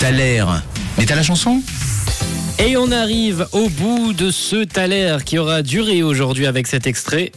T'as. Mais t'as la chanson? Et on arrive au bout de ce Thaler qui aura duré aujourd'hui avec cet extrait.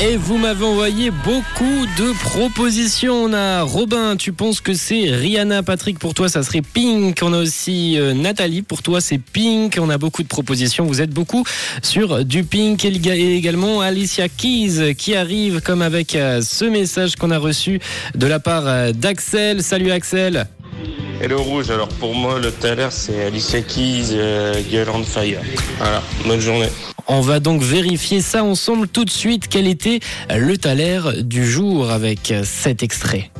Et vous m'avez envoyé beaucoup de propositions. On a Robin, tu penses que c'est Rihanna, Patrick, pour toi ça serait Pink. On a aussi euh, Nathalie, pour toi c'est Pink. On a beaucoup de propositions. Vous êtes beaucoup sur du Pink et également Alicia Keys qui arrive comme avec euh, ce message qu'on a reçu de la part euh, d'Axel. Salut Axel. Hello Rouge, alors pour moi le Thaler c'est Alicia Keys, Girl on Fire. Voilà, bonne journée. On va donc vérifier ça ensemble tout de suite. Quel était le Thaler du jour avec cet extrait?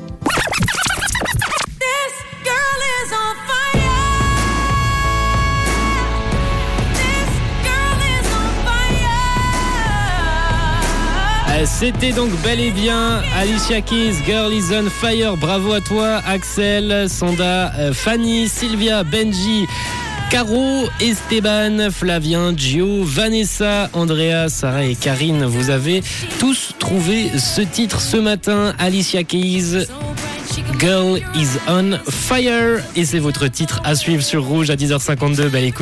Euh, C'était donc bel et bien Alicia Keys, Girl is on Fire. Bravo à toi, Axel, Sanda, euh, Fanny, Sylvia, Benji. Caro, Esteban, Flavien, Gio, Vanessa, Andrea, Sarah et Karine, vous avez tous trouvé ce titre ce matin. Alicia Keys, Girl is on Fire. Et c'est votre titre à suivre sur Rouge à 10h52. Belle écoute.